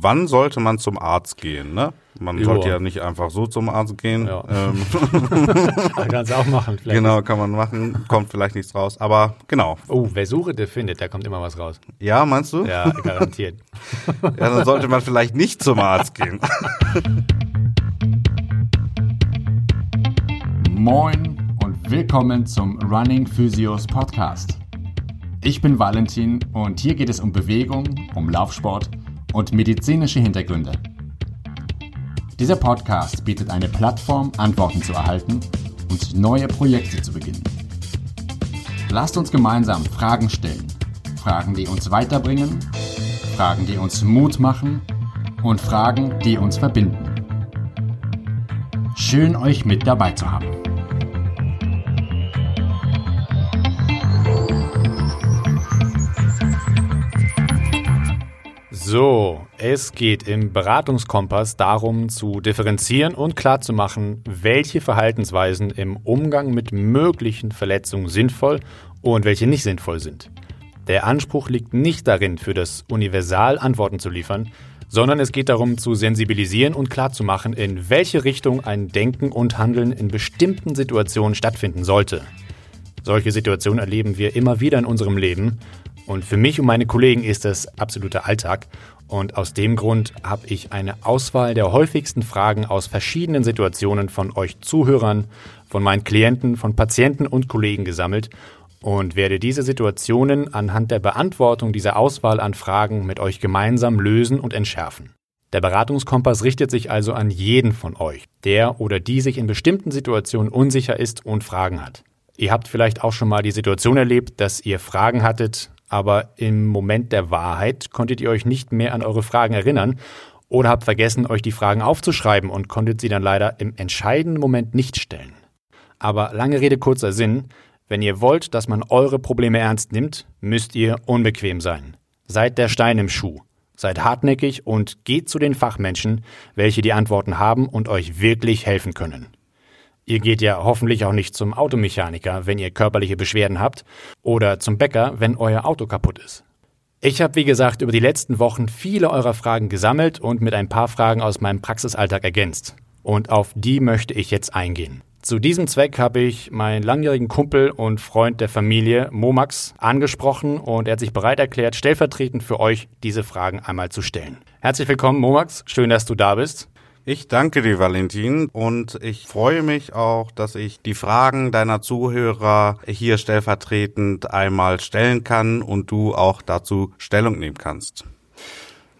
wann sollte man zum Arzt gehen? Ne? Man Ja. sollte ja nicht einfach so zum Arzt gehen. Ja. Ähm, Kannst du auch machen. Vielleicht. genau, kann man machen. Kommt vielleicht nichts raus. Aber genau. Oh, wer suche, der findet, da kommt immer was raus. Ja, meinst du? Ja, garantiert. Ja, dann sollte man vielleicht nicht zum Arzt gehen. Moin und willkommen zum Running Physios Podcast. Ich bin Valentin und hier geht es um Bewegung, um Laufsport und medizinische Hintergründe. Dieser Podcast bietet eine Plattform, Antworten zu erhalten und neue Projekte zu beginnen. Lasst uns gemeinsam Fragen stellen. Fragen, die uns weiterbringen, Fragen, die uns Mut machen und Fragen, die uns verbinden. Schön euch mit dabei zu haben. So, es geht im Beratungskompass darum zu differenzieren und klarzumachen, welche Verhaltensweisen im Umgang mit möglichen Verletzungen sinnvoll und welche nicht sinnvoll sind. Der Anspruch liegt nicht darin, für das Universal Antworten zu liefern, sondern es geht darum zu sensibilisieren und klarzumachen, in welche Richtung ein Denken und Handeln in bestimmten Situationen stattfinden sollte. Solche Situationen erleben wir immer wieder in unserem Leben. Und für mich und meine Kollegen ist das absoluter Alltag. Und aus dem Grund habe ich eine Auswahl der häufigsten Fragen aus verschiedenen Situationen von euch Zuhörern, von meinen Klienten, von Patienten und Kollegen gesammelt und werde diese Situationen anhand der Beantwortung dieser Auswahl an Fragen mit euch gemeinsam lösen und entschärfen. Der Beratungskompass richtet sich also an jeden von euch, der oder die sich in bestimmten Situationen unsicher ist und Fragen hat. Ihr habt vielleicht auch schon mal die Situation erlebt, dass ihr Fragen hattet, aber im Moment der Wahrheit konntet ihr euch nicht mehr an eure Fragen erinnern oder habt vergessen, euch die Fragen aufzuschreiben und konntet sie dann leider im entscheidenden Moment nicht stellen. Aber lange Rede, kurzer Sinn, wenn ihr wollt, dass man eure Probleme ernst nimmt, müsst ihr unbequem sein. Seid der Stein im Schuh. Seid hartnäckig und geht zu den Fachmenschen, welche die Antworten haben und euch wirklich helfen können. Ihr geht ja hoffentlich auch nicht zum Automechaniker, wenn ihr körperliche Beschwerden habt, oder zum Bäcker, wenn euer Auto kaputt ist. Ich habe, wie gesagt, über die letzten Wochen viele eurer Fragen gesammelt und mit ein paar Fragen aus meinem Praxisalltag ergänzt. Und auf die möchte ich jetzt eingehen. Zu diesem Zweck habe ich meinen langjährigen Kumpel und Freund der Familie, Momax, angesprochen und er hat sich bereit erklärt, stellvertretend für euch diese Fragen einmal zu stellen. Herzlich willkommen, Momax. Schön, dass du da bist. Ich danke dir, Valentin, und ich freue mich auch, dass ich die Fragen deiner Zuhörer hier stellvertretend einmal stellen kann und du auch dazu Stellung nehmen kannst.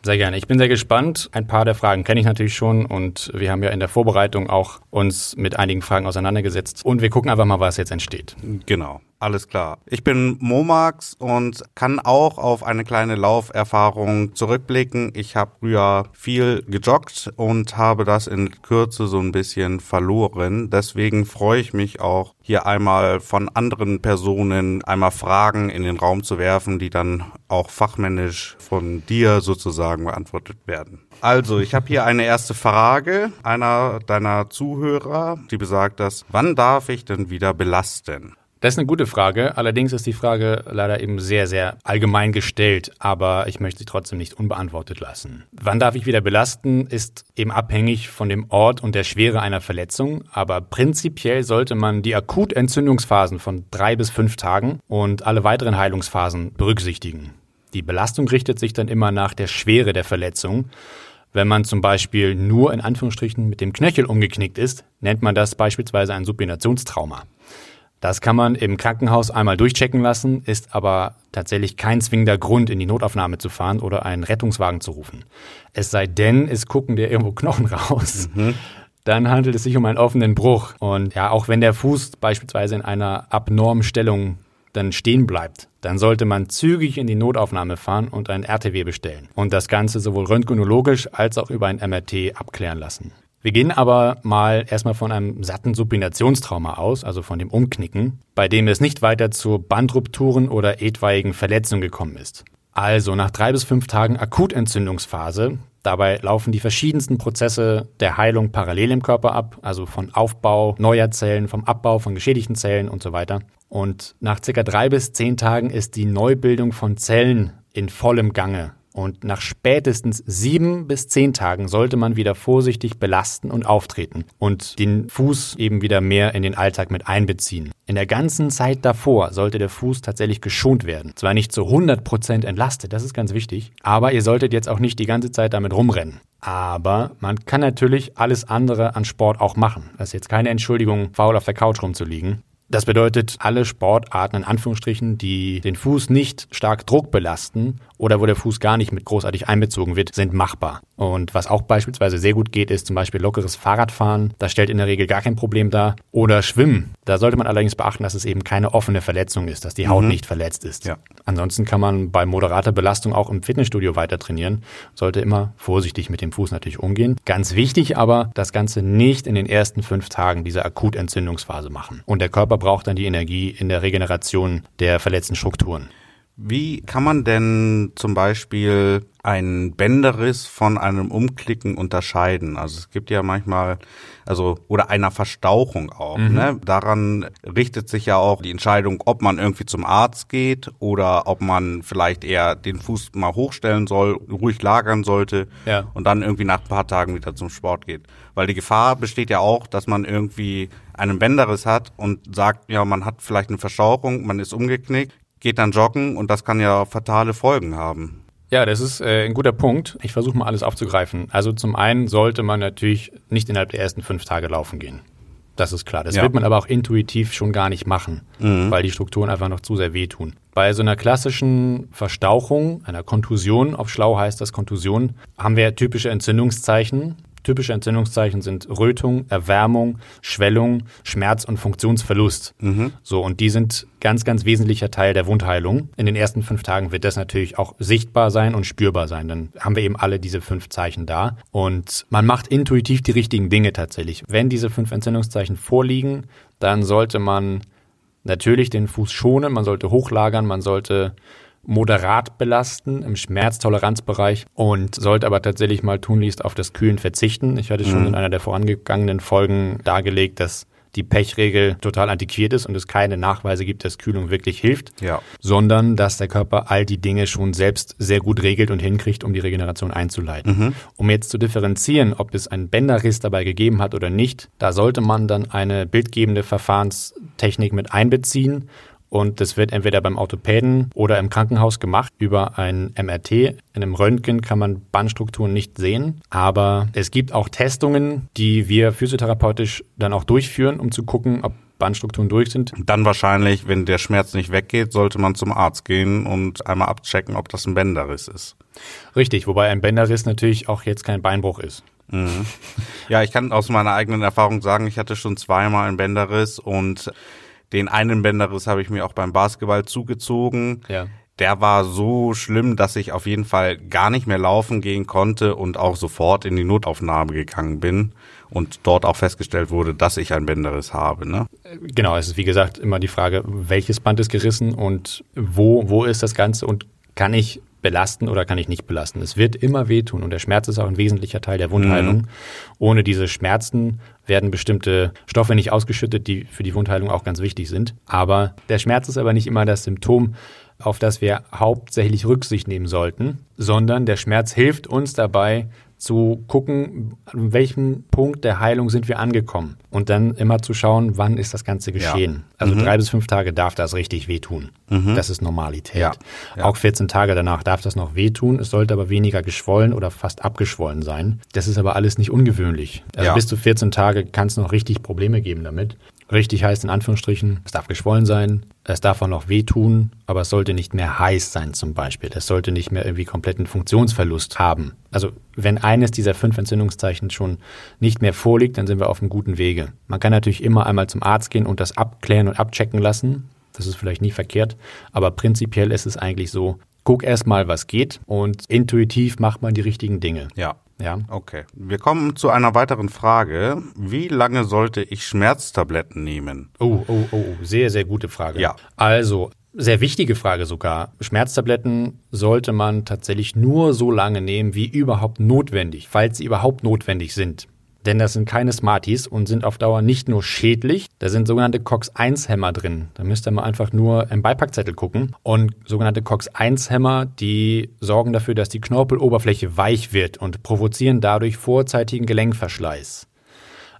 Sehr gerne. Ich bin sehr gespannt. Ein paar der Fragen kenne ich natürlich schon und wir haben ja in der Vorbereitung auch uns mit einigen Fragen auseinandergesetzt und wir gucken einfach mal, was jetzt entsteht. Genau, alles klar. Ich bin Momax und kann auch auf eine kleine Lauferfahrung zurückblicken. Ich habe früher viel gejoggt und habe das in Kürze so ein bisschen verloren. Deswegen freue ich mich auch, hier einmal von anderen Personen einmal Fragen in den Raum zu werfen, die dann auch fachmännisch von dir sozusagen beantwortet werden. Also, ich habe hier eine erste Frage einer deiner Zuhörer, die besagt das, wann darf ich denn wieder belasten? Das ist eine gute Frage. Allerdings ist die Frage leider eben sehr, sehr allgemein gestellt, aber ich möchte sie trotzdem nicht unbeantwortet lassen. Wann darf ich wieder belasten, ist eben abhängig von dem Ort und der Schwere einer Verletzung, aber prinzipiell sollte man die Akutentzündungsphasen von drei bis fünf Tagen und alle weiteren Heilungsphasen berücksichtigen. Die Belastung richtet sich dann immer nach der Schwere der Verletzung. Wenn man zum Beispiel nur in Anführungsstrichen mit dem Knöchel umgeknickt ist, nennt man das beispielsweise ein Supinationstrauma. Das kann man im Krankenhaus einmal durchchecken lassen, ist aber tatsächlich kein zwingender Grund, in die Notaufnahme zu fahren oder einen Rettungswagen zu rufen. Es sei denn, es gucken dir irgendwo Knochen raus. Dann handelt es sich um einen offenen Bruch. Und ja, auch wenn der Fuß beispielsweise in einer abnormen Stellung dann stehen bleibt, dann sollte man zügig in die Notaufnahme fahren und ein RTW bestellen und das Ganze sowohl röntgenologisch als auch über ein MRT abklären lassen. Wir gehen aber mal erstmal von einem satten Supinationstrauma aus, also von dem Umknicken, bei dem es nicht weiter zu Bandrupturen oder etwaigen Verletzungen gekommen ist. Also nach drei bis fünf Tagen Akutentzündungsphase. Dabei laufen die verschiedensten Prozesse der Heilung parallel im Körper ab, also von Aufbau neuer Zellen, vom Abbau von geschädigten Zellen und so weiter. Und nach circa drei bis zehn Tagen ist die Neubildung von Zellen in vollem Gange Und nach spätestens sieben bis zehn Tagen sollte man wieder vorsichtig belasten und auftreten und den Fuß eben wieder mehr in den Alltag mit einbeziehen. In der ganzen Zeit davor sollte der Fuß tatsächlich geschont werden. Zwar nicht zu 100% entlastet, das ist ganz wichtig, aber ihr solltet jetzt auch nicht die ganze Zeit damit rumrennen. Aber man kann natürlich alles andere an Sport auch machen. Das ist jetzt keine Entschuldigung, faul auf der Couch rumzuliegen. Das bedeutet, alle Sportarten in Anführungsstrichen, die den Fuß nicht stark Druck belasten oder wo der Fuß gar nicht mit großartig einbezogen wird, sind machbar. Und was auch beispielsweise sehr gut geht, ist zum Beispiel lockeres Fahrradfahren. Das stellt in der Regel gar kein Problem dar. Oder Schwimmen. Da sollte man allerdings beachten, dass es eben keine offene Verletzung ist, dass die Haut mhm. nicht verletzt ist. Ja. Ansonsten kann man bei moderater Belastung auch im Fitnessstudio weiter trainieren. Sollte immer vorsichtig mit dem Fuß natürlich umgehen. Ganz wichtig aber, das Ganze nicht in den ersten fünf Tagen dieser Akutentzündungsphase machen. Und der Körper braucht dann die Energie in der Regeneration der verletzten Strukturen. Wie kann man denn zum Beispiel einen Bänderriss von einem Umklicken unterscheiden? Also es gibt ja manchmal, also oder einer Verstauchung auch. Mhm. Ne? Daran richtet sich ja auch die Entscheidung, ob man irgendwie zum Arzt geht oder ob man vielleicht eher den Fuß mal hochstellen soll, ruhig lagern sollte ja. und dann irgendwie nach ein paar Tagen wieder zum Sport geht. Weil die Gefahr besteht ja auch, dass man irgendwie einen Bänderriss hat und sagt, ja, man hat vielleicht eine Verstauchung, man ist umgeknickt, geht dann joggen und das kann ja fatale Folgen haben. Ja, das ist äh, ein guter Punkt. Ich versuche mal alles aufzugreifen. Also zum einen sollte man natürlich nicht innerhalb der ersten fünf Tage laufen gehen. Das ist klar. Das ja. wird man aber auch intuitiv schon gar nicht machen, mhm. weil die Strukturen einfach noch zu sehr wehtun. Bei so einer klassischen Verstauchung, einer Kontusion, auf Schlau heißt das Kontusion, haben wir typische Entzündungszeichen. Typische Entzündungszeichen sind Rötung, Erwärmung, Schwellung, Schmerz und Funktionsverlust. Mhm. So, und die sind ganz, ganz wesentlicher Teil der Wundheilung. In den ersten fünf Tagen wird das natürlich auch sichtbar sein und spürbar sein. Dann haben wir eben alle diese fünf Zeichen da. Und man macht intuitiv die richtigen Dinge tatsächlich. Wenn diese fünf Entzündungszeichen vorliegen, dann sollte man natürlich den Fuß schonen, man sollte hochlagern, man sollte moderat belasten im Schmerztoleranzbereich und sollte aber tatsächlich mal tunlichst auf das Kühlen verzichten. Ich hatte schon mhm. in einer der vorangegangenen Folgen dargelegt, dass die Pechregel total antiquiert ist und es keine Nachweise gibt, dass Kühlung wirklich hilft, ja. sondern dass der Körper all die Dinge schon selbst sehr gut regelt und hinkriegt, um die Regeneration einzuleiten. Mhm. Um jetzt zu differenzieren, ob es einen Bänderriss dabei gegeben hat oder nicht, da sollte man dann eine bildgebende Verfahrenstechnik mit einbeziehen und das wird entweder beim Orthopäden oder im Krankenhaus gemacht über ein MRT. In einem Röntgen kann man Bandstrukturen nicht sehen, aber es gibt auch Testungen, die wir physiotherapeutisch dann auch durchführen, um zu gucken, ob Bandstrukturen durch sind. Dann wahrscheinlich, wenn der Schmerz nicht weggeht, sollte man zum Arzt gehen und einmal abchecken, ob das ein Bänderriss ist. Richtig, wobei ein Bänderriss natürlich auch jetzt kein Beinbruch ist. Mhm. Ja, ich kann aus meiner eigenen Erfahrung sagen, ich hatte schon zweimal einen Bänderriss und den einen Bänderriss habe ich mir auch beim Basketball zugezogen. Ja. Der war so schlimm, dass ich auf jeden Fall gar nicht mehr laufen gehen konnte und auch sofort in die Notaufnahme gegangen bin und dort auch festgestellt wurde, dass ich ein Bänderriss habe. Ne? Genau, es ist wie gesagt immer die Frage, welches Band ist gerissen und wo, wo ist das Ganze und kann ich belasten oder kann ich nicht belasten. Es wird immer wehtun und der Schmerz ist auch ein wesentlicher Teil der Wundheilung. Mhm. Ohne diese Schmerzen werden bestimmte Stoffe nicht ausgeschüttet, die für die Wundheilung auch ganz wichtig sind. Aber der Schmerz ist aber nicht immer das Symptom, auf das wir hauptsächlich Rücksicht nehmen sollten, sondern der Schmerz hilft uns dabei, zu gucken, an welchem Punkt der Heilung sind wir angekommen. Und dann immer zu schauen, wann ist das Ganze geschehen. Ja. Also mhm. drei bis fünf Tage darf das richtig wehtun. Mhm. Das ist Normalität. Ja. Ja. Auch 14 Tage danach darf das noch wehtun. Es sollte aber weniger geschwollen oder fast abgeschwollen sein. Das ist aber alles nicht ungewöhnlich. Also bis zu 14 Tage kann es noch richtig Probleme geben damit. Richtig heißt in Anführungsstrichen, es darf geschwollen sein, es darf auch noch wehtun, aber es sollte nicht mehr heiß sein zum Beispiel. Es sollte nicht mehr irgendwie kompletten Funktionsverlust haben. Also wenn eines dieser fünf Entzündungszeichen schon nicht mehr vorliegt, dann sind wir auf einem guten Wege. Man kann natürlich immer einmal zum Arzt gehen und das abklären und abchecken lassen. Das ist vielleicht nie verkehrt, aber prinzipiell ist es eigentlich so, guck erst mal, was geht und intuitiv macht man die richtigen Dinge. Ja. Ja. Okay. Wir kommen zu einer weiteren Frage. Wie lange sollte ich Schmerztabletten nehmen? Oh, oh, oh, oh. sehr, sehr gute Frage. Ja. Also, sehr wichtige Frage sogar. Schmerztabletten sollte man tatsächlich nur so lange nehmen, wie überhaupt notwendig, falls sie überhaupt notwendig sind. Denn das sind keine Smarties und sind auf Dauer nicht nur schädlich, da sind sogenannte COX-1-Hämmer drin. Da müsst ihr mal einfach nur im Beipackzettel gucken. Und sogenannte COX-1-Hämmer, die sorgen dafür, dass die Knorpeloberfläche weich wird und provozieren dadurch vorzeitigen Gelenkverschleiß.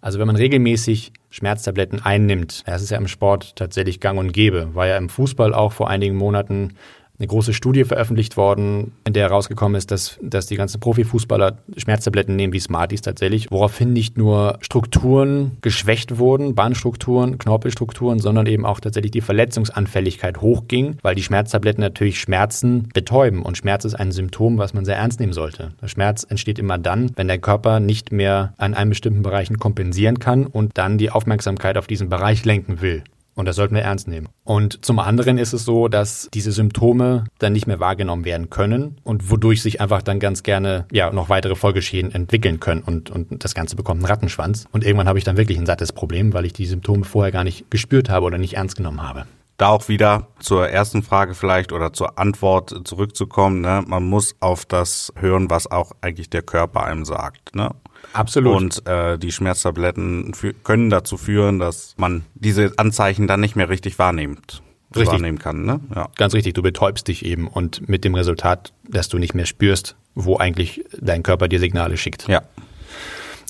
Also wenn man regelmäßig Schmerztabletten einnimmt, das ist ja im Sport tatsächlich gang und gäbe, war ja im Fußball auch vor einigen Monaten eine große Studie veröffentlicht worden, in der herausgekommen ist, dass, dass die ganzen Profifußballer Schmerztabletten nehmen wie Smarties tatsächlich, woraufhin nicht nur Strukturen geschwächt wurden, Bahnstrukturen, Knorpelstrukturen, sondern eben auch tatsächlich die Verletzungsanfälligkeit hochging, weil die Schmerztabletten natürlich Schmerzen betäuben und Schmerz ist ein Symptom, was man sehr ernst nehmen sollte. Der Schmerz entsteht immer dann, wenn der Körper nicht mehr an einem bestimmten Bereichen kompensieren kann und dann die Aufmerksamkeit auf diesen Bereich lenken will. Und das sollten wir ernst nehmen. Und zum anderen ist es so, dass diese Symptome dann nicht mehr wahrgenommen werden können und wodurch sich einfach dann ganz gerne ja noch weitere Folgeschäden entwickeln können und, und das Ganze bekommt einen Rattenschwanz. Und irgendwann habe ich dann wirklich ein sattes Problem, weil ich die Symptome vorher gar nicht gespürt habe oder nicht ernst genommen habe da auch wieder zur ersten Frage vielleicht oder zur Antwort zurückzukommen. Ne? Man muss auf das hören, was auch eigentlich der Körper einem sagt. Ne? Absolut. Und äh, die Schmerztabletten können dazu führen, dass man diese Anzeichen dann nicht mehr richtig wahrnimmt. Richtig. wahrnehmen kann. Ne? Ja. Ganz richtig, du betäubst dich eben und mit dem Resultat, dass du nicht mehr spürst, wo eigentlich dein Körper dir Signale schickt. Ja.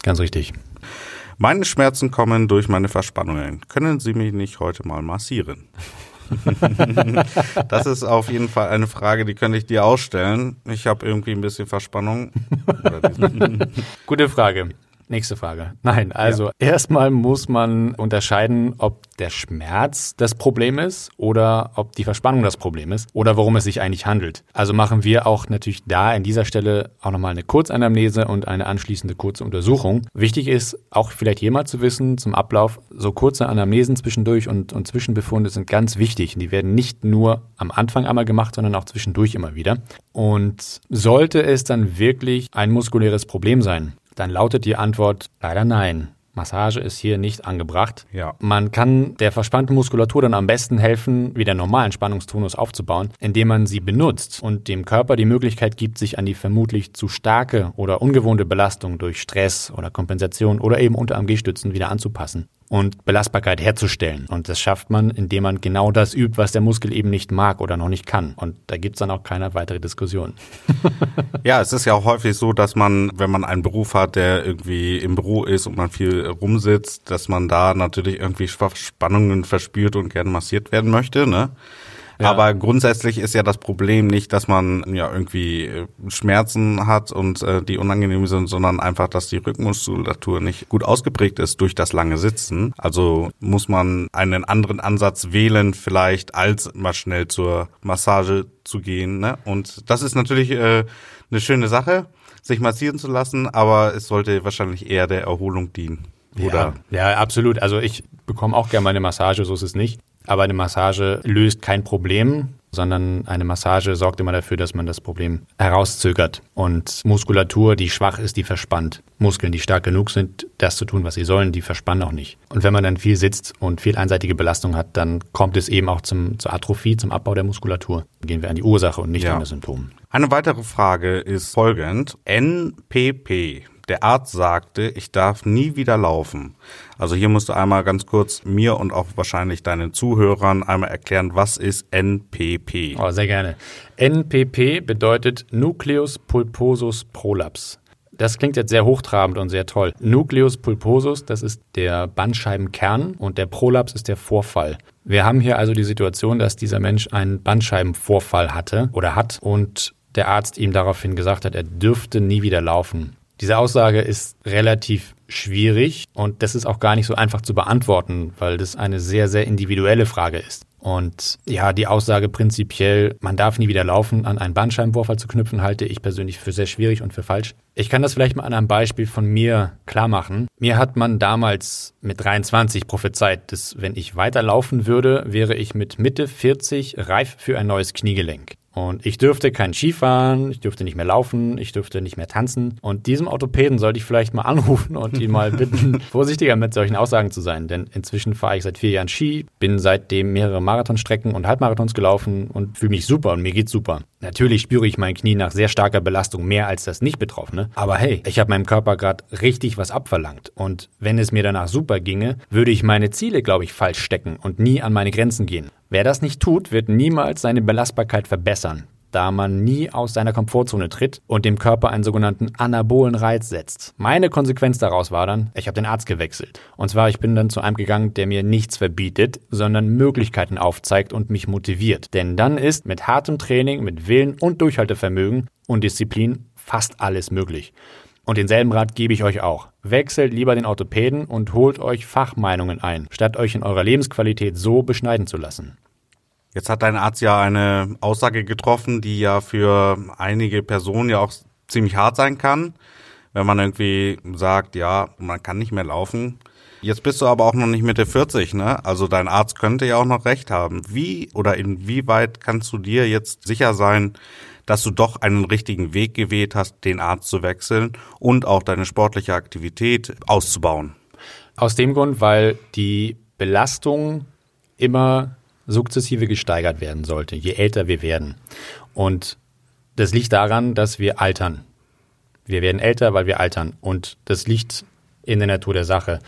Ganz richtig. Meine Schmerzen kommen durch meine Verspannungen. Können Sie mich nicht heute mal massieren? das ist auf jeden Fall eine Frage, die könnte ich dir ausstellen. Ich habe irgendwie ein bisschen Verspannung. Gute Frage. Nächste Frage. Nein, also ja. erstmal muss man unterscheiden, ob der Schmerz das Problem ist oder ob die Verspannung das Problem ist oder worum es sich eigentlich handelt. Also machen wir auch natürlich da in dieser Stelle auch nochmal eine Kurzanamnese und eine anschließende kurze Untersuchung. Wichtig ist auch vielleicht mal zu wissen zum Ablauf, so kurze Anamnesen zwischendurch und, und Zwischenbefunde sind ganz wichtig. Die werden nicht nur am Anfang einmal gemacht, sondern auch zwischendurch immer wieder. Und sollte es dann wirklich ein muskuläres Problem sein, dann lautet die Antwort leider nein. Massage ist hier nicht angebracht. Ja. Man kann der verspannten Muskulatur dann am besten helfen, wieder normalen Spannungstonus aufzubauen, indem man sie benutzt und dem Körper die Möglichkeit gibt, sich an die vermutlich zu starke oder ungewohnte Belastung durch Stress oder Kompensation oder eben unter AMG-Stützen wieder anzupassen und Belastbarkeit herzustellen. Und das schafft man, indem man genau das übt, was der Muskel eben nicht mag oder noch nicht kann. Und da gibt's dann auch keine weitere Diskussion. ja, es ist ja auch häufig so, dass man, wenn man einen Beruf hat, der irgendwie im Büro ist und man viel rumsitzt, dass man da natürlich irgendwie Spannungen verspürt und gerne massiert werden möchte. Ne? Ja. Aber grundsätzlich ist ja das Problem nicht, dass man ja irgendwie äh, Schmerzen hat und äh, die unangenehm sind, sondern einfach, dass die Rückenmuskulatur nicht gut ausgeprägt ist durch das lange Sitzen. Also muss man einen anderen Ansatz wählen, vielleicht als mal schnell zur Massage zu gehen. Ne? Und das ist natürlich äh, eine schöne Sache, sich massieren zu lassen, aber es sollte wahrscheinlich eher der Erholung dienen. Oder? Ja, ja, absolut. Also ich bekomme auch gerne meine Massage, so ist es nicht. Aber eine Massage löst kein Problem, sondern eine Massage sorgt immer dafür, dass man das Problem herauszögert. Und Muskulatur, die schwach ist, die verspannt. Muskeln, die stark genug sind, das zu tun, was sie sollen, die verspannen auch nicht. Und wenn man dann viel sitzt und viel einseitige Belastung hat, dann kommt es eben auch zum, zur Atrophie, zum Abbau der Muskulatur. Gehen wir an die Ursache und nicht ja. an das Symptom. Eine weitere Frage ist folgend. NPP der Arzt sagte, ich darf nie wieder laufen. Also hier musst du einmal ganz kurz mir und auch wahrscheinlich deinen Zuhörern einmal erklären, was ist NPP? Oh, sehr gerne. NPP bedeutet Nucleus pulposus prolaps. Das klingt jetzt sehr hochtrabend und sehr toll. Nucleus pulposus, das ist der Bandscheibenkern und der Prolaps ist der Vorfall. Wir haben hier also die Situation, dass dieser Mensch einen Bandscheibenvorfall hatte oder hat und der Arzt ihm daraufhin gesagt hat, er dürfte nie wieder laufen. Diese Aussage ist relativ schwierig und das ist auch gar nicht so einfach zu beantworten, weil das eine sehr, sehr individuelle Frage ist. Und ja, die Aussage prinzipiell, man darf nie wieder laufen, an einen Bandscheibenvorfall zu knüpfen, halte ich persönlich für sehr schwierig und für falsch. Ich kann das vielleicht mal an einem Beispiel von mir klar machen. Mir hat man damals mit 23 prophezeit, dass wenn ich weiterlaufen würde, wäre ich mit Mitte 40 reif für ein neues Kniegelenk. Und ich dürfte kein Skifahren, ich dürfte nicht mehr laufen, ich dürfte nicht mehr tanzen. Und diesem Orthopäden sollte ich vielleicht mal anrufen und ihn mal bitten, vorsichtiger mit solchen Aussagen zu sein. Denn inzwischen fahre ich seit vier Jahren Ski, bin seitdem mehrere Marathonstrecken und Halbmarathons gelaufen und fühle mich super und mir geht's super. Natürlich spüre ich mein Knie nach sehr starker Belastung mehr als das Nicht-Betroffene. Aber hey, ich habe meinem Körper gerade richtig was abverlangt. Und wenn es mir danach super ginge, würde ich meine Ziele, glaube ich, falsch stecken und nie an meine Grenzen gehen. Wer das nicht tut, wird niemals seine Belastbarkeit verbessern da man nie aus seiner Komfortzone tritt und dem Körper einen sogenannten anabolen Reiz setzt. Meine Konsequenz daraus war dann, ich habe den Arzt gewechselt. Und zwar, ich bin dann zu einem gegangen, der mir nichts verbietet, sondern Möglichkeiten aufzeigt und mich motiviert. Denn dann ist mit hartem Training, mit Willen und Durchhaltevermögen und Disziplin fast alles möglich. Und denselben Rat gebe ich euch auch. Wechselt lieber den Orthopäden und holt euch Fachmeinungen ein, statt euch in eurer Lebensqualität so beschneiden zu lassen. Jetzt hat dein Arzt ja eine Aussage getroffen, die ja für einige Personen ja auch ziemlich hart sein kann, wenn man irgendwie sagt, ja, man kann nicht mehr laufen. Jetzt bist du aber auch noch nicht Mitte 40, ne? Also dein Arzt könnte ja auch noch recht haben. Wie oder inwieweit kannst du dir jetzt sicher sein, dass du doch einen richtigen Weg gewählt hast, den Arzt zu wechseln und auch deine sportliche Aktivität auszubauen? Aus dem Grund, weil die Belastung immer sukzessive gesteigert werden sollte, je älter wir werden. Und das liegt daran, dass wir altern. Wir werden älter, weil wir altern. Und das liegt in der Natur der Sache.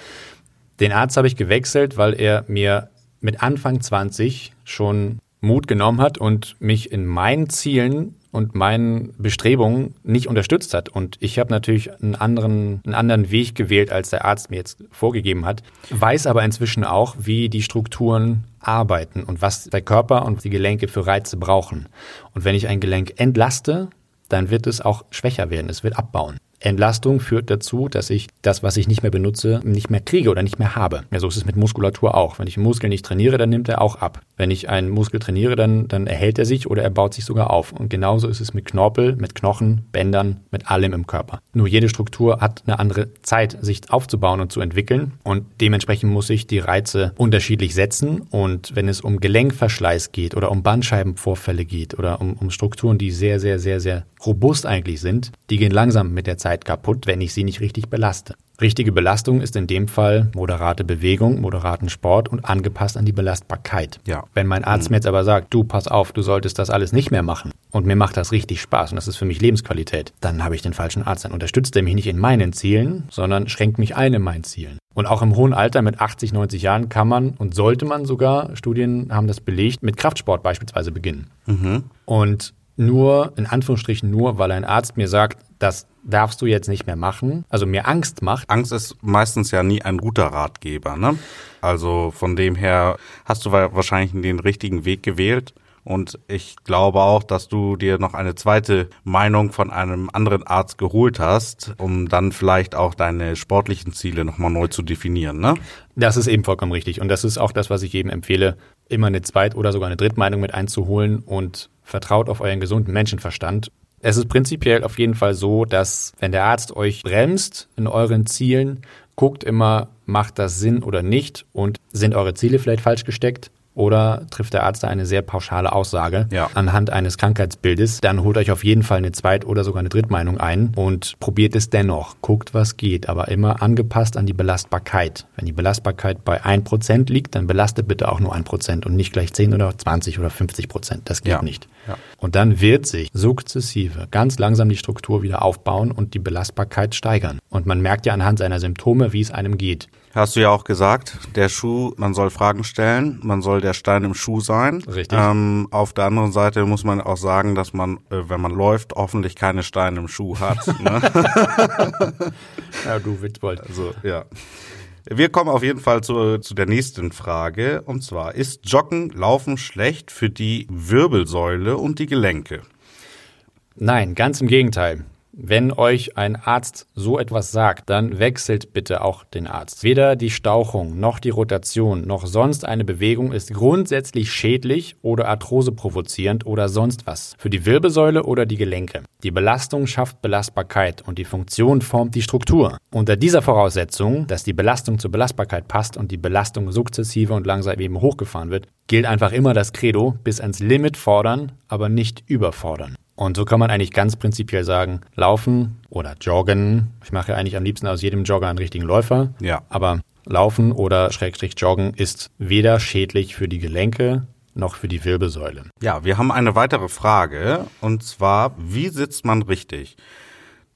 Den Arzt habe ich gewechselt, weil er mir mit Anfang 20 schon Mut genommen hat und mich in meinen Zielen und meinen Bestrebungen nicht unterstützt hat. Und ich habe natürlich einen anderen, einen anderen Weg gewählt, als der Arzt mir jetzt vorgegeben hat, weiß aber inzwischen auch, wie die Strukturen arbeiten und was der Körper und die Gelenke für Reize brauchen. Und wenn ich ein Gelenk entlaste, dann wird es auch schwächer werden, es wird abbauen. Entlastung führt dazu, dass ich das, was ich nicht mehr benutze, nicht mehr kriege oder nicht mehr habe. Ja, so ist es mit Muskulatur auch. Wenn ich einen Muskel nicht trainiere, dann nimmt er auch ab. Wenn ich einen Muskel trainiere, dann, dann erhält er sich oder er baut sich sogar auf. Und genauso ist es mit Knorpel, mit Knochen, Bändern, mit allem im Körper. Nur jede Struktur hat eine andere Zeit, sich aufzubauen und zu entwickeln. Und dementsprechend muss ich die Reize unterschiedlich setzen. Und wenn es um Gelenkverschleiß geht oder um Bandscheibenvorfälle geht oder um, um Strukturen, die sehr, sehr, sehr, sehr robust eigentlich sind, die gehen langsam mit der Zeit Zeit kaputt, wenn ich sie nicht richtig belaste. Richtige Belastung ist in dem Fall moderate Bewegung, moderaten Sport und angepasst an die Belastbarkeit. Ja. Wenn mein Arzt mhm. mir jetzt aber sagt, du pass auf, du solltest das alles nicht mehr machen und mir macht das richtig Spaß und das ist für mich Lebensqualität, dann habe ich den falschen Arzt. Dann unterstützt er mich nicht in meinen Zielen, sondern schränkt mich ein in meinen Zielen. Und auch im hohen Alter mit 80, 90 Jahren kann man und sollte man sogar, Studien haben das belegt, mit Kraftsport beispielsweise beginnen. Mhm. Und nur, in Anführungsstrichen nur, weil ein Arzt mir sagt, das darfst du jetzt nicht mehr machen, also mir Angst macht. Angst ist meistens ja nie ein guter Ratgeber, ne? Also von dem her hast du wahrscheinlich den richtigen Weg gewählt. Und ich glaube auch, dass du dir noch eine zweite Meinung von einem anderen Arzt geholt hast, um dann vielleicht auch deine sportlichen Ziele nochmal neu zu definieren, ne? Das ist eben vollkommen richtig. Und das ist auch das, was ich jedem empfehle, immer eine Zweit- oder sogar eine Drittmeinung mit einzuholen und vertraut auf euren gesunden Menschenverstand. Es ist prinzipiell auf jeden Fall so, dass wenn der Arzt euch bremst in euren Zielen, guckt immer, macht das Sinn oder nicht und sind eure Ziele vielleicht falsch gesteckt oder trifft der Arzt da eine sehr pauschale Aussage ja. anhand eines Krankheitsbildes, dann holt euch auf jeden Fall eine Zweit- oder sogar eine Drittmeinung ein und probiert es dennoch. Guckt, was geht, aber immer angepasst an die Belastbarkeit. Wenn die Belastbarkeit bei 1% liegt, dann belastet bitte auch nur 1% und nicht gleich 10 oder 20 oder 50%. Das geht ja. nicht. Ja. Und dann wird sich sukzessive ganz langsam die Struktur wieder aufbauen und die Belastbarkeit steigern. Und man merkt ja anhand seiner Symptome, wie es einem geht. Hast du ja auch gesagt, der Schuh, man soll Fragen stellen, man soll der Stein im Schuh sein. Richtig. Ähm, auf der anderen Seite muss man auch sagen, dass man, äh, wenn man läuft, hoffentlich keine Steine im Schuh hat. Ne? ja, du Witzbold. Also, ja. Wir kommen auf jeden Fall zu, zu der nächsten Frage. Und zwar, ist Joggen, Laufen schlecht für die Wirbelsäule und die Gelenke? Nein, ganz im Gegenteil. Wenn euch ein Arzt so etwas sagt, dann wechselt bitte auch den Arzt. Weder die Stauchung noch die Rotation noch sonst eine Bewegung ist grundsätzlich schädlich oder Arthrose provozierend oder sonst was für die Wirbelsäule oder die Gelenke. Die Belastung schafft Belastbarkeit und die Funktion formt die Struktur. Unter dieser Voraussetzung, dass die Belastung zur Belastbarkeit passt und die Belastung sukzessive und langsam eben hochgefahren wird, gilt einfach immer das Credo, bis ans Limit fordern, aber nicht überfordern. Und so kann man eigentlich ganz prinzipiell sagen, laufen oder joggen. Ich mache ja eigentlich am liebsten aus jedem Jogger einen richtigen Läufer. Ja. Aber laufen oder Schrägstrich joggen ist weder schädlich für die Gelenke noch für die Wirbelsäule. Ja, wir haben eine weitere Frage und zwar, wie sitzt man richtig?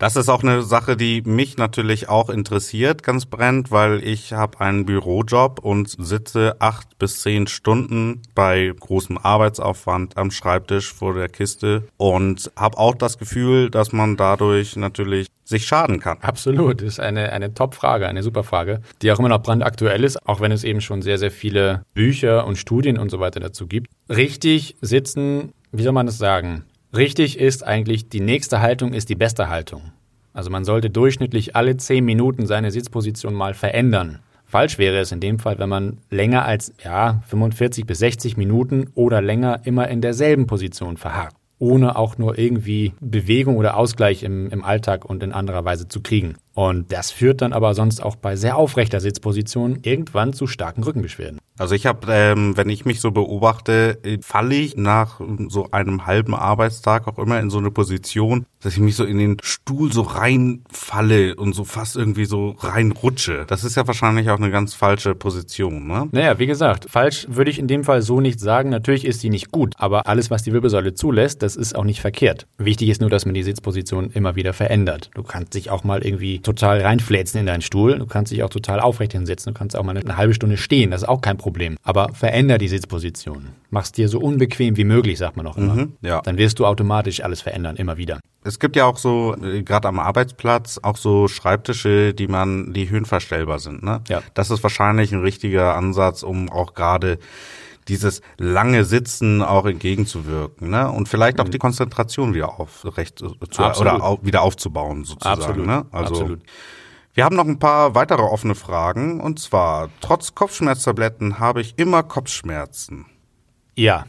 Das ist auch eine Sache, die mich natürlich auch interessiert, ganz brennend, weil ich habe einen Bürojob und sitze acht bis zehn Stunden bei großem Arbeitsaufwand am Schreibtisch vor der Kiste und habe auch das Gefühl, dass man dadurch natürlich sich schaden kann. Absolut, das ist eine, eine Top-Frage, eine super Frage, die auch immer noch brandaktuell ist, auch wenn es eben schon sehr, sehr viele Bücher und Studien und so weiter dazu gibt. Richtig sitzen, wie soll man das sagen? Richtig ist eigentlich, die nächste Haltung ist die beste Haltung. Also man sollte durchschnittlich alle 10 Minuten seine Sitzposition mal verändern. Falsch wäre es in dem Fall, wenn man länger als ja, 45 bis 60 Minuten oder länger immer in derselben Position verharrt, ohne auch nur irgendwie Bewegung oder Ausgleich im, im Alltag und in anderer Weise zu kriegen. Und das führt dann aber sonst auch bei sehr aufrechter Sitzposition irgendwann zu starken Rückenbeschwerden. Also ich habe, ähm, wenn ich mich so beobachte, äh, falle ich nach so einem halben Arbeitstag auch immer in so eine Position, dass ich mich so in den Stuhl so reinfalle und so fast irgendwie so reinrutsche. Das ist ja wahrscheinlich auch eine ganz falsche Position, ne? Naja, wie gesagt, falsch würde ich in dem Fall so nicht sagen. Natürlich ist sie nicht gut, aber alles, was die Wirbelsäule zulässt, das ist auch nicht verkehrt. Wichtig ist nur, dass man die Sitzposition immer wieder verändert. Du kannst dich auch mal irgendwie total reinfläzen in deinen Stuhl. Du kannst dich auch total aufrecht hinsetzen. Du kannst auch mal eine halbe Stunde stehen. Das ist auch kein Problem. Aber veränder die Sitzposition. Mach's dir so unbequem wie möglich, sagt man auch immer. Mhm, ja. Dann wirst du automatisch alles verändern, immer wieder. Es gibt ja auch so, äh, gerade am Arbeitsplatz, auch so Schreibtische, die man, die höhenverstellbar sind. Ne? Ja. Das ist wahrscheinlich ein richtiger Ansatz, um auch gerade dieses lange Sitzen auch entgegenzuwirken, ne? Und vielleicht auch die Konzentration wieder aufrecht zu, Absolut. oder au, wieder aufzubauen, sozusagen. Absolut. Ne? Also Absolut. Wir haben noch ein paar weitere offene Fragen. Und zwar, trotz Kopfschmerztabletten habe ich immer Kopfschmerzen. Ja.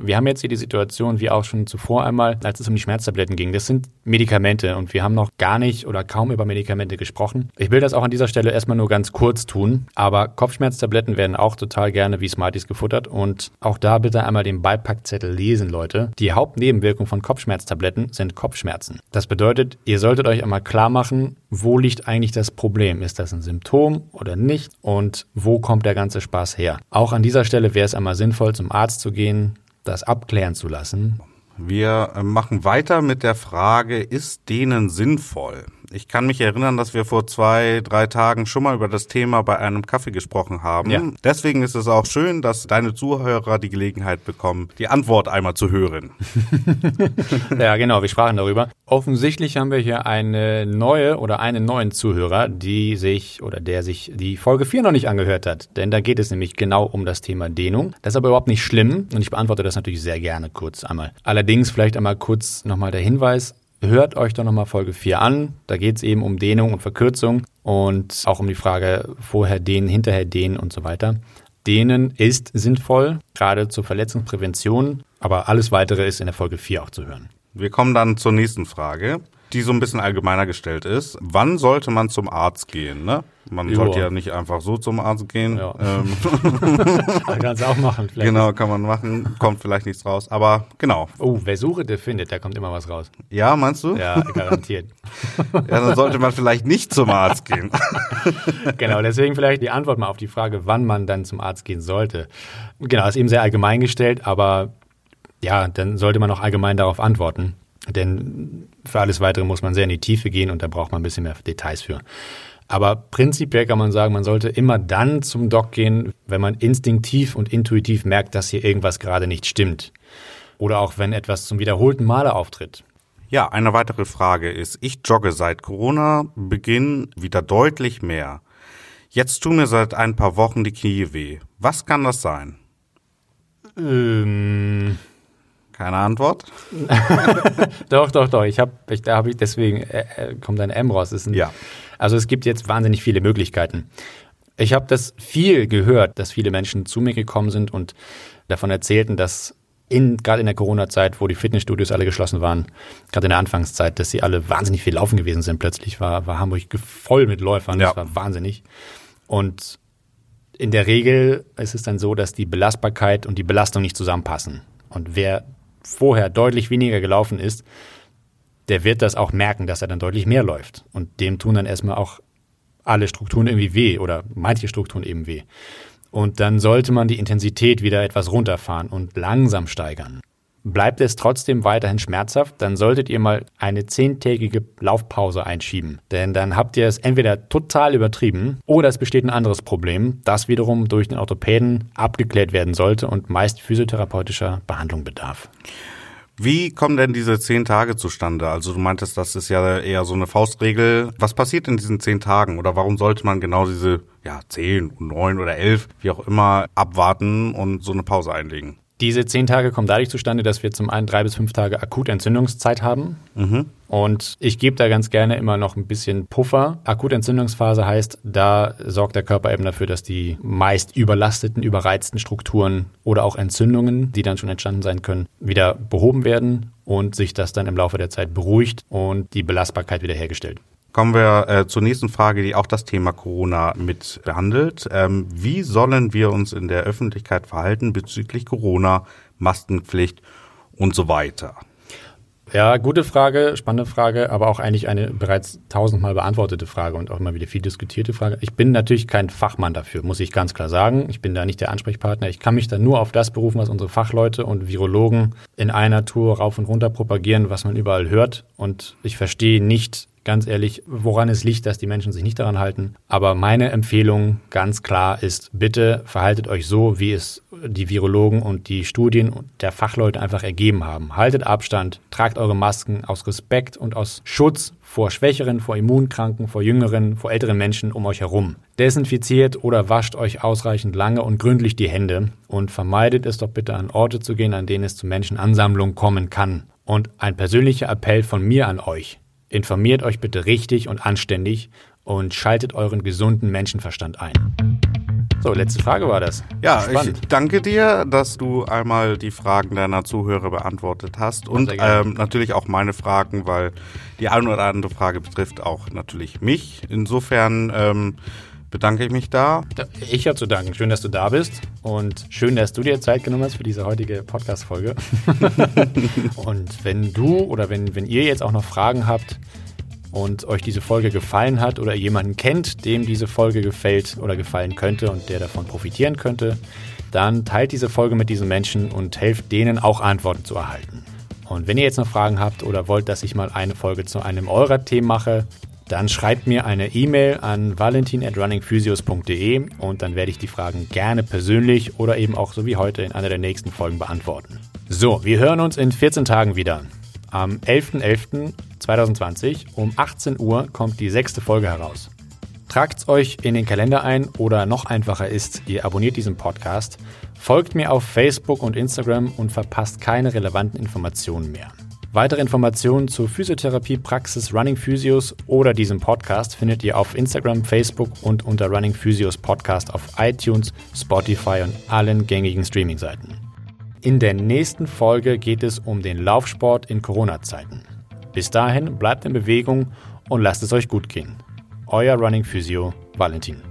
Wir haben jetzt hier die Situation, wie auch schon zuvor einmal, als es um die Schmerztabletten ging. Das sind Medikamente und wir haben noch gar nicht oder kaum über Medikamente gesprochen. Ich will das auch an dieser Stelle erstmal nur ganz kurz tun, aber Kopfschmerztabletten werden auch total gerne wie Smarties gefuttert und auch da bitte einmal den Beipackzettel lesen, Leute. Die Hauptnebenwirkung von Kopfschmerztabletten sind Kopfschmerzen. Das bedeutet, ihr solltet euch einmal klar machen, wo liegt eigentlich das Problem? Ist das ein Symptom oder nicht? Und wo kommt der ganze Spaß her? Auch an dieser Stelle wäre es einmal sinnvoll, zum Arzt zu gehen, das abklären zu lassen. Wir äh, machen weiter mit der Frage, ist denen sinnvoll? Ich kann mich erinnern, dass wir vor zwei, drei Tagen schon mal über das Thema bei einem Kaffee gesprochen haben. Ja. Deswegen ist es auch schön, dass deine Zuhörer die Gelegenheit bekommen, die Antwort einmal zu hören. Ja, genau, wir sprachen darüber. Offensichtlich haben wir hier eine neue oder einen neuen Zuhörer, die sich oder der sich die Folge 4 noch nicht angehört hat. Denn da geht es nämlich genau um das Thema Dehnung. Das ist aber überhaupt nicht schlimm und ich beantworte das natürlich sehr gerne kurz einmal. Allerdings vielleicht einmal kurz nochmal der Hinweis. Hört euch doch nochmal Folge 4 an. Da geht es eben um Dehnung und Verkürzung und auch um die Frage vorher dehnen, hinterher dehnen und so weiter. Dehnen ist sinnvoll, gerade zur Verletzungsprävention, aber alles weitere ist in der Folge 4 auch zu hören. Wir kommen dann zur nächsten Frage, die so ein bisschen allgemeiner gestellt ist. Wann sollte man zum Arzt gehen? Ne? Man Ja. sollte ja nicht einfach so zum Arzt gehen. Ja. Ähm, Man kann es auch machen. Vielleicht. genau, kann man machen. Kommt vielleicht nichts raus. Aber genau. Oh, wer Suche, der findet, da kommt immer was raus. Ja, meinst du? Ja, garantiert. Ja, dann sollte man vielleicht nicht zum Arzt gehen. genau, deswegen vielleicht die Antwort mal auf die Frage, wann man dann zum Arzt gehen sollte. Genau, ist eben sehr allgemein gestellt, aber ja, dann sollte man auch allgemein darauf antworten. Denn für alles Weitere muss man sehr in die Tiefe gehen und da braucht man ein bisschen mehr Details für. Aber prinzipiell kann man sagen, man sollte immer dann zum Doc gehen, wenn man instinktiv und intuitiv merkt, dass hier irgendwas gerade nicht stimmt. Oder auch wenn etwas zum wiederholten Male auftritt. Ja, eine weitere Frage ist, ich jogge seit Corona-Beginn wieder deutlich mehr. Jetzt tun mir seit ein paar Wochen die Knie weh. Was kann das sein? Ähm, Keine Antwort? doch, doch, doch. Ich habe, ich, da habe ich deswegen äh, äh, kommt ein M raus. Ein, ja. Also es gibt jetzt wahnsinnig viele Möglichkeiten. Ich habe das viel gehört, dass viele Menschen zu mir gekommen sind und davon erzählten, dass in, gerade in der Corona-Zeit, wo die Fitnessstudios alle geschlossen waren, gerade in der Anfangszeit, dass sie alle wahnsinnig viel laufen gewesen sind. Plötzlich war, war Hamburg voll mit Läufern. Ja. Das war wahnsinnig. Und in der Regel ist es dann so, dass die Belastbarkeit und die Belastung nicht zusammenpassen. Und wer vorher deutlich weniger gelaufen ist, der wird das auch merken, dass er dann deutlich mehr läuft. Und dem tun dann erstmal auch alle Strukturen irgendwie weh oder manche Strukturen eben weh. Und dann sollte man die Intensität wieder etwas runterfahren und langsam steigern. Bleibt es trotzdem weiterhin schmerzhaft, dann solltet ihr mal eine zehntägige Laufpause einschieben. Denn dann habt ihr es entweder total übertrieben oder es besteht ein anderes Problem, das wiederum durch den Orthopäden abgeklärt werden sollte und meist physiotherapeutischer Behandlung bedarf. Wie kommen denn diese zehn Tage zustande? Also du meintest, das ist ja eher so eine Faustregel. Was passiert in diesen zehn Tagen oder warum sollte man genau diese ja, zehn, neun oder elf, wie auch immer, abwarten und so eine Pause einlegen? Diese zehn Tage kommen dadurch zustande, dass wir zum einen drei bis fünf Tage akute Entzündungszeit haben. Mhm. Und ich gebe da ganz gerne immer noch ein bisschen Puffer. Akute Entzündungsphase heißt, da sorgt der Körper eben dafür, dass die meist überlasteten, überreizten Strukturen oder auch Entzündungen, die dann schon entstanden sein können, wieder behoben werden und sich das dann im Laufe der Zeit beruhigt und die Belastbarkeit wiederhergestellt. Kommen wir äh, zur nächsten Frage, die auch das Thema Corona mit behandelt. Ähm, wie sollen wir uns in der Öffentlichkeit verhalten bezüglich Corona, Maskenpflicht und so weiter? Ja, gute Frage, spannende Frage, aber auch eigentlich eine bereits tausendmal beantwortete Frage und auch immer wieder viel diskutierte Frage. Ich bin natürlich kein Fachmann dafür, muss ich ganz klar sagen. Ich bin da nicht der Ansprechpartner. Ich kann mich da nur auf das berufen, was unsere Fachleute und Virologen in einer Tour rauf und runter propagieren, was man überall hört. Und ich verstehe nicht, ganz ehrlich, woran es liegt, dass die Menschen sich nicht daran halten. Aber meine Empfehlung ganz klar ist, bitte verhaltet euch so, wie es die Virologen und die Studien der Fachleute einfach ergeben haben. Haltet Abstand, tragt eure Masken aus Respekt und aus Schutz vor Schwächeren, vor Immunkranken, vor Jüngeren, vor älteren Menschen um euch herum. Desinfiziert oder wascht euch ausreichend lange und gründlich die Hände und vermeidet es doch bitte an Orte zu gehen, an denen es zu Menschenansammlungen kommen kann. Und ein persönlicher Appell von mir an euch. Informiert euch bitte richtig und anständig und schaltet euren gesunden Menschenverstand ein. So, letzte Frage war das. Ja, Spannend. ich danke dir, dass du einmal die Fragen deiner Zuhörer beantwortet hast und ähm, natürlich auch meine Fragen, weil die eine oder andere Frage betrifft auch natürlich mich. Insofern ähm, bedanke ich mich da. Ich habe zu danken. Schön, dass du da bist und schön, dass du dir Zeit genommen hast für diese heutige Podcast-Folge. und wenn du oder wenn, wenn ihr jetzt auch noch Fragen habt und euch diese Folge gefallen hat oder jemanden kennt, dem diese Folge gefällt oder gefallen könnte und der davon profitieren könnte, dann teilt diese Folge mit diesen Menschen und helft denen auch Antworten zu erhalten. Und wenn ihr jetzt noch Fragen habt oder wollt, dass ich mal eine Folge zu einem eurer Themen mache, dann schreibt mir eine E-Mail an valentin at runningphysios.de und dann werde ich die Fragen gerne persönlich oder eben auch so wie heute in einer der nächsten Folgen beantworten. So, wir hören uns in 14 Tagen wieder. Am 11.11.2020 um 18 Uhr kommt die sechste Folge heraus. Tragt's euch in den Kalender ein oder noch einfacher ist, ihr abonniert diesen Podcast, folgt mir auf Facebook und Instagram und verpasst keine relevanten Informationen mehr. Weitere Informationen zur Physiotherapie-Praxis Running Physios oder diesem Podcast findet ihr auf Instagram, Facebook und unter Running Physios Podcast auf iTunes, Spotify und allen gängigen Streaming-Seiten. In der nächsten Folge geht es um den Laufsport in Corona-Zeiten. Bis dahin bleibt in Bewegung und lasst es euch gut gehen. Euer Running Physio Valentin.